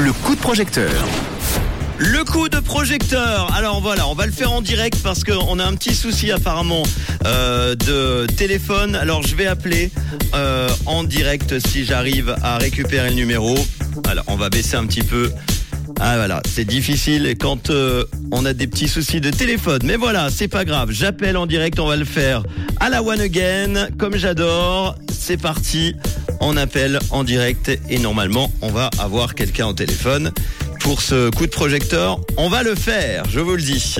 le coup de projecteur. Le coup de projecteur. Alors voilà, on va le faire en direct parce qu'on a un petit souci apparemment euh, de téléphone. Alors je vais appeler euh, en direct si j'arrive à récupérer le numéro. Alors on va baisser un petit peu. Ah voilà, c'est difficile quand euh, on a des petits soucis de téléphone. Mais voilà, c'est pas grave. J'appelle en direct, on va le faire à la one again, comme j'adore. C'est parti, on appelle en direct et normalement on va avoir quelqu'un au téléphone pour ce coup de projecteur. On va le faire, je vous le dis.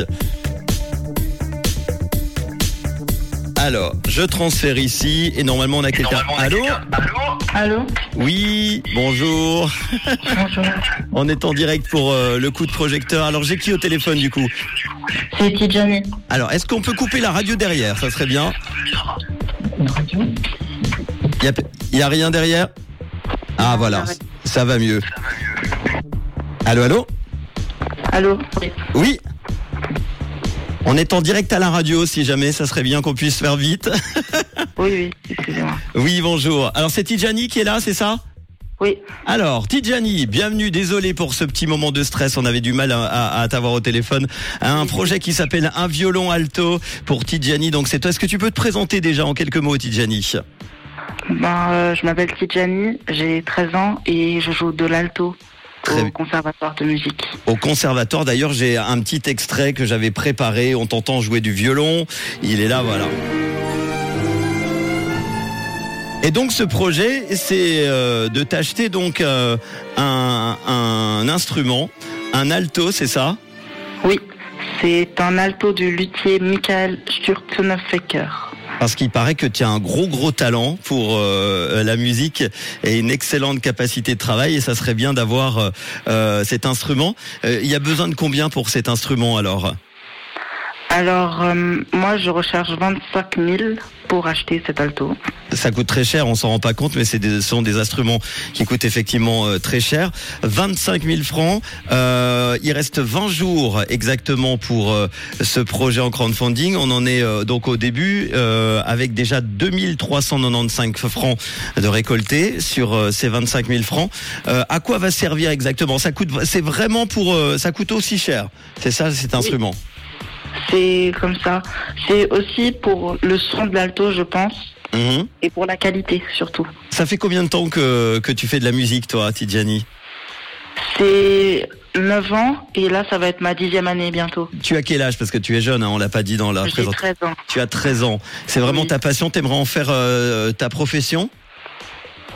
Alors, je transfère ici et normalement on a quelqu'un. Allô Allô Oui, bonjour. Bonjour. On est en direct pour euh, le coup de projecteur. Alors j'ai qui au téléphone du coup C'est Tidjani. Alors, est-ce qu'on peut couper la radio derrière? Ça serait bien. Il y a, y a rien derrière Ah voilà, ça va mieux. Allô, allô Allô Oui. Oui On est en direct à la radio, si jamais, ça serait bien qu'on puisse faire vite. Oui, oui, excusez-moi. oui, bonjour. Alors c'est Tidjani qui est là, c'est ça Oui. Alors, Tidjani, bienvenue. Désolé pour ce petit moment de stress. On avait du mal à, à- à t'avoir au téléphone. Un projet qui s'appelle Un violon alto pour Tidjani. Donc, c'est toi. Est-ce que tu peux te présenter déjà en quelques mots, Tidjani? Ben, euh, je m'appelle Tidjani, j'ai 13 ans et je joue de l'alto au conservatoire de musique. Au conservatoire, d'ailleurs, j'ai un petit extrait que j'avais préparé. On t'entend jouer du violon. Il est là, voilà. Et donc ce projet, c'est euh, de t'acheter donc euh, un, un instrument, un alto, c'est ça? Oui, c'est un alto du luthier Michael Sturzenhofer. Parce qu'il paraît que tu as un gros gros talent pour euh, la musique et une excellente capacité de travail et ça serait bien d'avoir euh, euh, cet instrument. Euh, Il y a besoin de combien pour cet instrument alors? Alors, euh, moi, je recherche 25 000 pour acheter cet alto. Ça coûte très cher, on s'en rend pas compte, mais c'est des, ce sont des instruments qui coûtent effectivement euh, très cher. 25 000 francs. Euh, il reste 20 jours exactement pour euh, ce projet en crowdfunding. On en est euh, donc au début euh, avec déjà 2395 francs de récoltés sur euh, ces 25 000 francs. Euh, à quoi va servir exactement? Ça coûte, c'est vraiment pour, euh, ça coûte aussi cher. C'est ça cet instrument? C'est comme ça. C'est aussi pour le son de l'alto, je pense, Mhm. et pour la qualité surtout. Ça fait combien de temps que, que tu fais de la musique, toi, Tidjani C'est 9 ans et là, ça va être ma dixième année bientôt. Tu as quel âge? Parce que tu es jeune, hein, on l'a pas dit dans la J'ai présentation. 13 ans. Tu as 13 ans. C'est vraiment Oui. ta passion T'aimerais en faire euh, ta profession?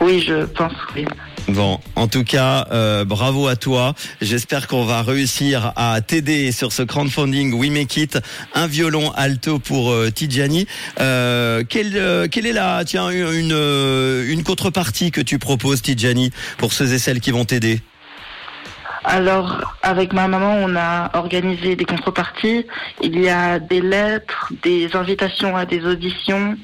Oui, je pense, oui. Bon, en tout cas, euh, bravo à toi. J'espère qu'on va réussir à t'aider sur ce crowdfunding We Make It, un violon alto pour euh, Tidjani. Euh, quelle, euh, quelle est la, tiens, une, euh, une contrepartie que tu proposes, Tidjani, pour ceux et celles qui vont t'aider? Alors, avec ma maman, on a organisé des contreparties. Il y a des lettres, des invitations à des auditions.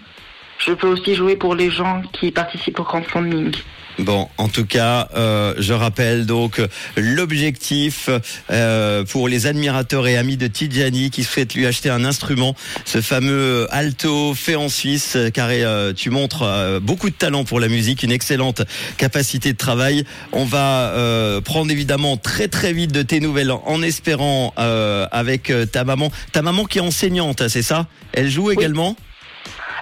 Je peux aussi jouer pour les gens qui participent au crowdfunding. Bon, en tout cas, euh, je rappelle donc l'objectif euh, pour les admirateurs et amis de Tidjani qui souhaitent lui acheter un instrument, ce fameux alto fait en Suisse, car euh, tu montres euh, beaucoup de talent pour la musique, une excellente capacité de travail. On va euh, prendre évidemment très très vite de tes nouvelles en espérant euh, avec ta maman, ta maman qui est enseignante, c'est ça? Elle joue également?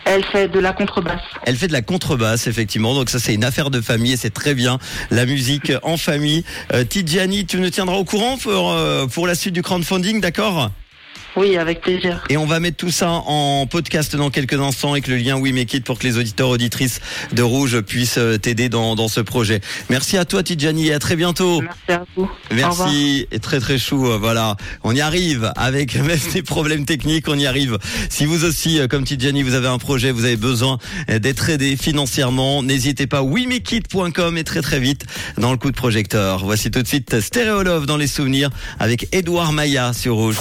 Elle fait de la contrebasse. elle fait de la contrebasse, effectivement. Donc ça, c'est une affaire de famille et c'est très bien. La musique en famille. Euh, Tidjani, tu nous tiendras au courant pour, euh, pour la suite du crowdfunding, d'accord? Oui, avec plaisir. Et on va mettre tout ça en podcast dans quelques instants avec le lien We Make It pour que les auditeurs, auditrices de Rouge puissent euh, t'aider dans, dans ce projet. Merci à toi, Tidjani, et à très bientôt. Merci à vous. Merci, et très très chou, euh, voilà. On y arrive avec même des problèmes techniques, on y arrive. Si vous aussi, euh, comme Tidjani, vous avez un projet, vous avez besoin d'être aidé financièrement, n'hésitez pas, wemekit.com et très très vite dans le coup de projecteur. Voici tout de suite Stéréo Love dans les souvenirs avec Edouard Maya sur Rouge.